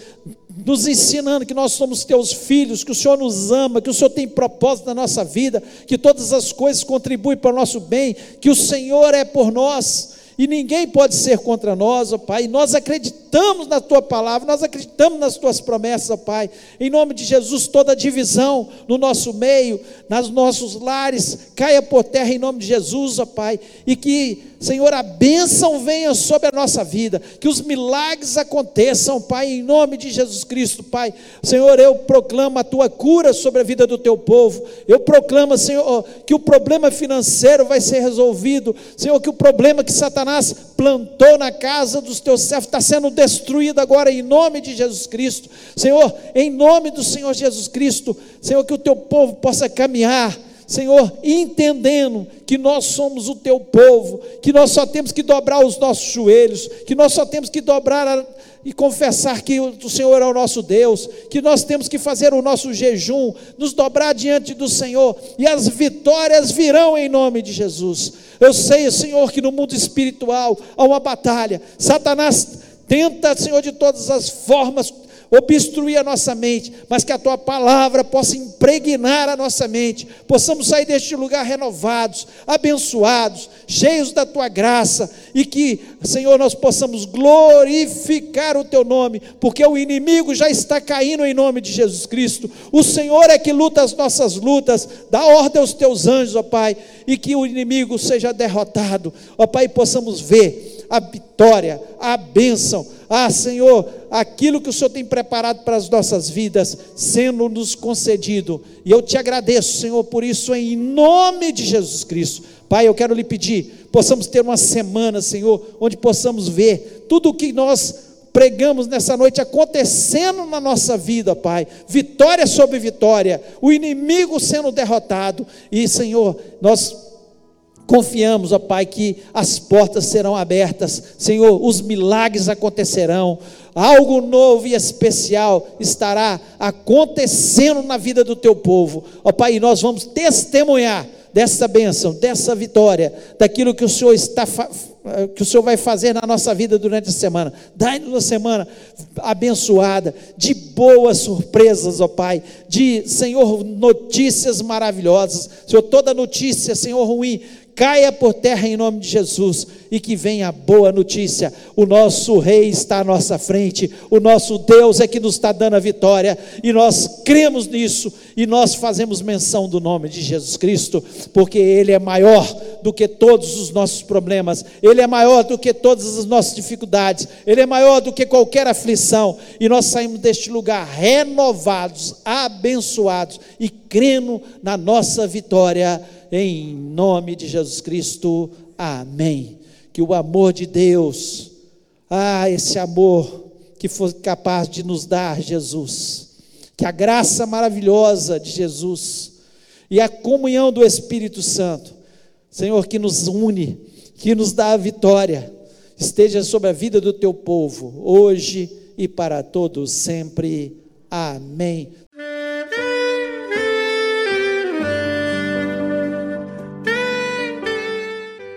nos ensinando que nós somos teus filhos, que o Senhor nos ama, que o Senhor tem propósito na nossa vida, que todas as coisas contribuem para o nosso bem, que o Senhor é por nós e ninguém pode ser contra nós, ó Pai. Nós acreditamos na tua palavra, nós acreditamos nas tuas promessas, ó Pai. Em nome de Jesus, toda divisão no nosso meio, nos nossos lares, caia por terra em nome de Jesus, ó Pai. E que, Senhor, a bênção venha sobre a nossa vida, que os milagres aconteçam, Pai, em nome de Jesus Cristo, Pai. Senhor, eu proclamo a tua cura sobre a vida do teu povo. Eu proclamo, Senhor, que o problema financeiro vai ser resolvido. Senhor, que o problema que Satanás plantou na casa dos teus servos está sendo destruída agora em nome de Jesus Cristo. Senhor, em nome do Senhor Jesus Cristo, Senhor, que o teu povo possa caminhar Senhor, entendendo que nós somos o teu povo, que nós só temos que dobrar os nossos joelhos, que nós só temos que dobrar a, e confessar que o Senhor é o nosso Deus, que nós temos que fazer o nosso jejum, nos dobrar diante do Senhor, e as vitórias virão em nome de Jesus. Eu sei, Senhor, que no mundo espiritual há uma batalha, Satanás tenta, Senhor, de todas as formas, obstruir a nossa mente, mas que a tua palavra possa impregnar a nossa mente, possamos sair deste lugar renovados, abençoados, cheios da tua graça e que, Senhor, nós possamos glorificar o teu nome, porque o inimigo já está caindo em nome de Jesus Cristo. O Senhor é que luta as nossas lutas, dá ordem aos teus anjos, ó Pai, e que o inimigo seja derrotado, ó Pai, possamos ver a vitória, a bênção, ah, Senhor, aquilo que o Senhor tem preparado para as nossas vidas, sendo nos concedido. E eu te agradeço, Senhor, por isso, em nome de Jesus Cristo. Pai, eu quero lhe pedir, possamos ter uma semana, Senhor, onde possamos ver tudo o que nós pregamos nessa noite acontecendo na nossa vida, Pai. Vitória sobre vitória, o inimigo sendo derrotado. E, Senhor, nós Confiamos, ó Pai, que as portas serão abertas, Senhor, os milagres acontecerão, algo novo e especial estará acontecendo na vida do teu povo, ó Pai, e nós vamos testemunhar dessa bênção, dessa vitória, daquilo que o Senhor está que o Senhor vai fazer na nossa vida durante a semana. Dai-nos uma semana abençoada, de boas surpresas, ó Pai, de, Senhor, notícias maravilhosas. Senhor, toda notícia, Senhor, ruim, caia por terra em nome de Jesus e que venha a boa notícia. O nosso Rei está à nossa frente, o nosso Deus é que nos está dando a vitória e nós cremos nisso e nós fazemos menção do nome de Jesus Cristo, porque Ele é maior do que todos os nossos problemas, Ele é maior do que todas as nossas dificuldades, Ele é maior do que qualquer aflição e nós saímos deste lugar renovados, abençoados e crendo na nossa vitória em nome de Jesus Cristo. Amém. Que o amor de Deus, ah, esse amor que foi capaz de nos dar Jesus, que a graça maravilhosa de Jesus e a comunhão do Espírito Santo, Senhor, que nos une, que nos dá a vitória, esteja sobre a vida do teu povo, hoje e para todos sempre. Amém.